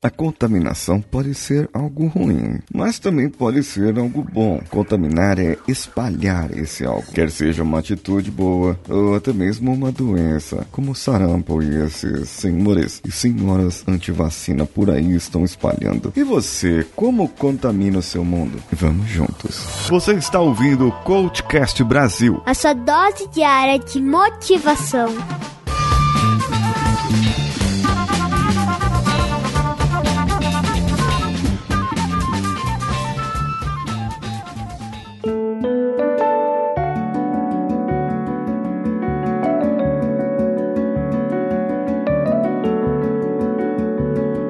A contaminação pode ser algo ruim, mas também pode ser algo bom. Contaminar é espalhar esse algo, quer seja uma atitude boa ou até mesmo uma doença, como sarampo e esses senhores e senhoras antivacina por aí estão espalhando. E você, como contamina o seu mundo? Vamos juntos. Você está ouvindo o Coachcast Brasil. A sua dose diária de motivação.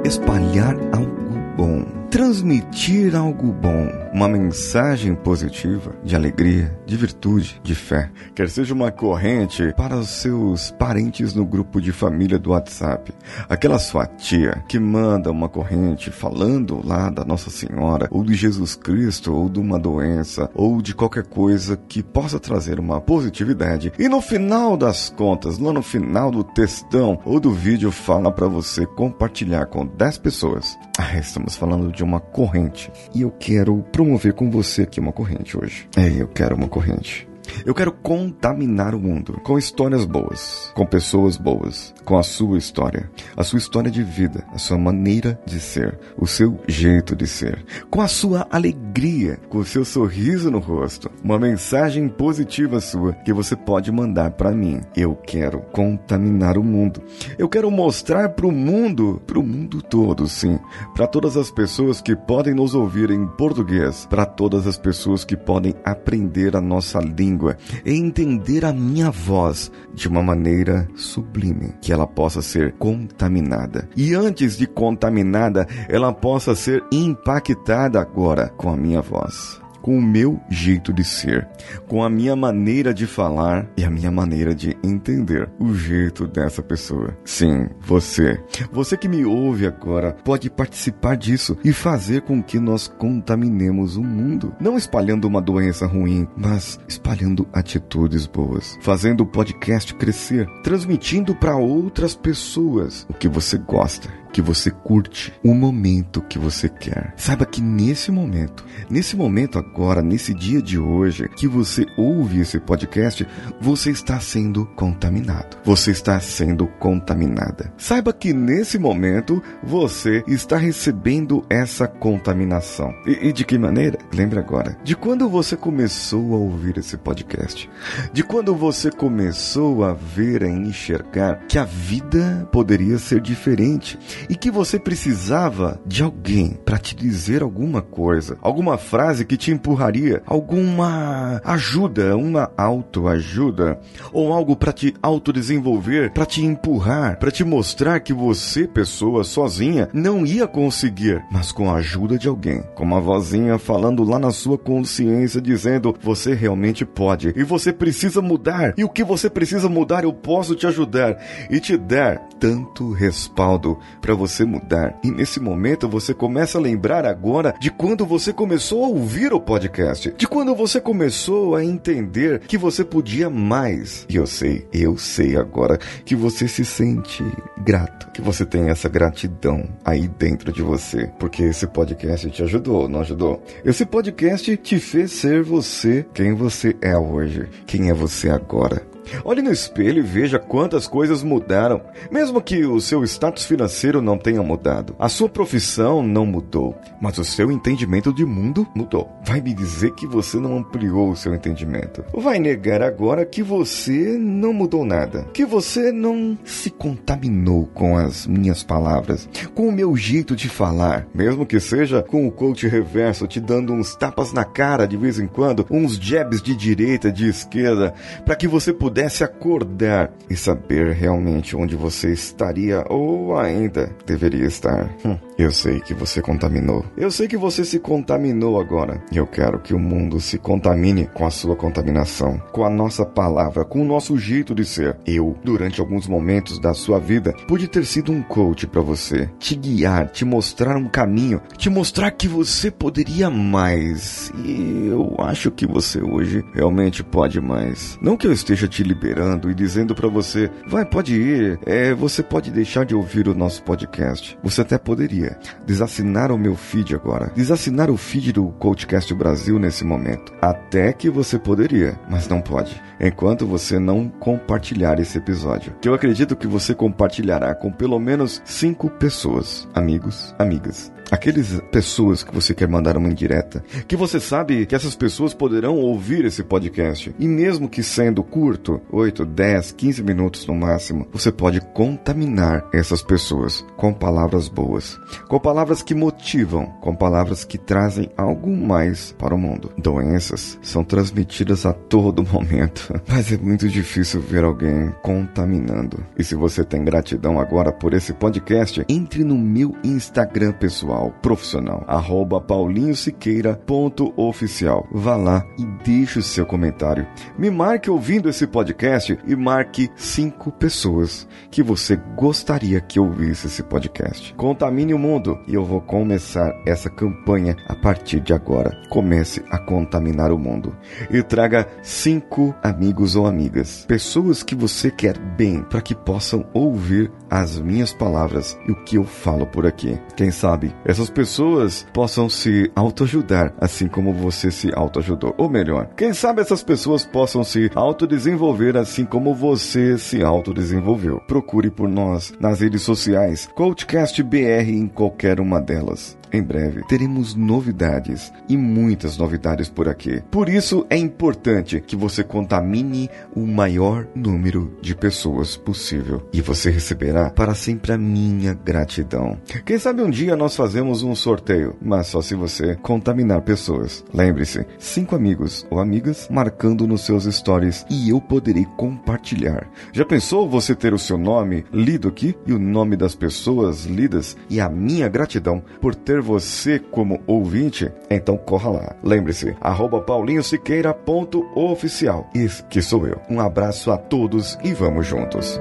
Espalhar algo bom, transmitir algo bom, uma mensagem positiva de alegria, de virtude, de fé. Quer seja uma corrente para os seus parentes no grupo de família do WhatsApp, aquela sua tia que manda uma corrente falando lá da Nossa Senhora, ou de Jesus Cristo, ou de uma doença, ou de qualquer coisa que possa trazer uma positividade. E no final das contas, lá no final do textão ou do vídeo, fala para você compartilhar com 10 pessoas. Ah, estamos falando de uma corrente. E eu quero promover com você aqui uma corrente hoje. É, eu quero uma corrente. Eu quero contaminar o mundo com histórias boas, com pessoas boas, com a sua história, a sua história de vida, a sua maneira de ser, o seu jeito de ser, com a sua alegria, com o seu sorriso no rosto, uma mensagem positiva sua que você pode mandar para mim. Eu quero contaminar o mundo. Eu quero mostrar para o mundo, para o mundo todo, sim, para todas as pessoas que podem nos ouvir em português, para todas as pessoas que podem aprender a nossa língua e entender a minha voz de uma maneira sublime, que ela possa ser contaminada. E antes de contaminada, ela possa ser impactada agora com a minha voz com o meu jeito de ser, com a minha maneira de falar e a minha maneira de entender o jeito dessa pessoa. Sim, você, você que me ouve agora, pode participar disso e fazer com que nós contaminemos o mundo, não espalhando uma doença ruim, mas espalhando atitudes boas, fazendo o podcast crescer, transmitindo para outras pessoas o que você gosta que você curte, o momento que você quer. Saiba que nesse momento, nesse momento agora, nesse dia de hoje, que você ouve esse podcast, você está sendo contaminado. Você está sendo contaminada. Saiba que nesse momento você está recebendo essa contaminação. E, e de que maneira? Lembre agora, de quando você começou a ouvir esse podcast, de quando você começou a ver e enxergar que a vida poderia ser diferente e que você precisava de alguém para te dizer alguma coisa, alguma frase que te empurraria, alguma ajuda, uma autoajuda ou algo para te autodesenvolver, para te empurrar, para te mostrar que você, pessoa sozinha, não ia conseguir, mas com a ajuda de alguém, com uma vozinha falando lá na sua consciência dizendo: "Você realmente pode e você precisa mudar. E o que você precisa mudar, eu posso te ajudar e te dar tanto respaldo para você mudar. E nesse momento você começa a lembrar agora de quando você começou a ouvir o podcast, de quando você começou a entender que você podia mais. E eu sei, eu sei agora que você se sente grato, que você tem essa gratidão aí dentro de você, porque esse podcast te ajudou, não ajudou? Esse podcast te fez ser você quem você é hoje, quem é você agora. Olhe no espelho e veja quantas coisas mudaram, mesmo que o seu status financeiro não tenha mudado. A sua profissão não mudou, mas o seu entendimento de mundo mudou. Vai me dizer que você não ampliou o seu entendimento. Vai negar agora que você não mudou nada, que você não se contaminou com as minhas palavras, com o meu jeito de falar, mesmo que seja com o coach reverso te dando uns tapas na cara de vez em quando, uns jabs de direita, de esquerda, para que você pudesse pudesse acordar e saber realmente onde você estaria ou ainda deveria estar. Hum, eu sei que você contaminou. Eu sei que você se contaminou agora. Eu quero que o mundo se contamine com a sua contaminação, com a nossa palavra, com o nosso jeito de ser. Eu, durante alguns momentos da sua vida, pude ter sido um coach para você, te guiar, te mostrar um caminho, te mostrar que você poderia mais. E eu acho que você hoje realmente pode mais. Não que eu esteja te liberando e dizendo para você, vai, pode ir, é, você pode deixar de ouvir o nosso podcast. Você até poderia, poderia desassinar o meu feed agora, desassinar o feed do Coachcast Brasil nesse momento. Até que você poderia, mas não pode, enquanto você não compartilhar esse episódio. Que eu acredito que você compartilhará com pelo menos cinco pessoas, amigos, amigas, aqueles pessoas que você quer mandar uma indireta, que você sabe que essas pessoas poderão ouvir esse podcast, e mesmo que sendo curto, 8, 10, 15 minutos no máximo, você pode contaminar essas pessoas com palavras boas, com palavras que motivam, com palavras que trazem algo mais para o mundo. Doenças são transmitidas a todo momento, mas é muito difícil ver alguém contaminando. E se você tem gratidão agora por esse podcast, entre no meu Instagram pessoal pessoal, profissional, arroba paulinhosiqueira.oficial. Vá lá e deixe o seu comentário. Me marque ouvindo esse podcast e marque cinco pessoas que você gostaria que ouvisse esse podcast. Contamine o mundo e eu vou começar essa campanha a partir de agora. Comece a contaminar o mundo e traga cinco amigos ou amigas, pessoas que você quer bem para que possam ouvir as minhas palavras e o que eu falo por aqui. Quem sabe essas pessoas possam se autoajudar, assim como você se autoajudou. Ou melhor, quem sabe essas pessoas possam se autodesenvolver assim como você se autodesenvolveu. Procure por nós nas redes sociais, Coachcast BR em qualquer uma delas. Em breve teremos novidades e muitas novidades por aqui. Por isso é importante que você contamine o maior número de pessoas possível e você receberá para sempre a minha gratidão. Quem sabe um dia nós fazemos um sorteio, mas só se você contaminar pessoas. Lembre-se, cinco amigos ou amigas marcando nos seus stories e eu poderei compartilhar. Já pensou você ter o seu nome lido aqui e o nome das pessoas lidas e a minha gratidão por ter ter você como ouvinte, então corra lá. Lembre-se, arroba paulinhosiqueira.oficial. Isso que sou eu. Um abraço a todos e vamos juntos.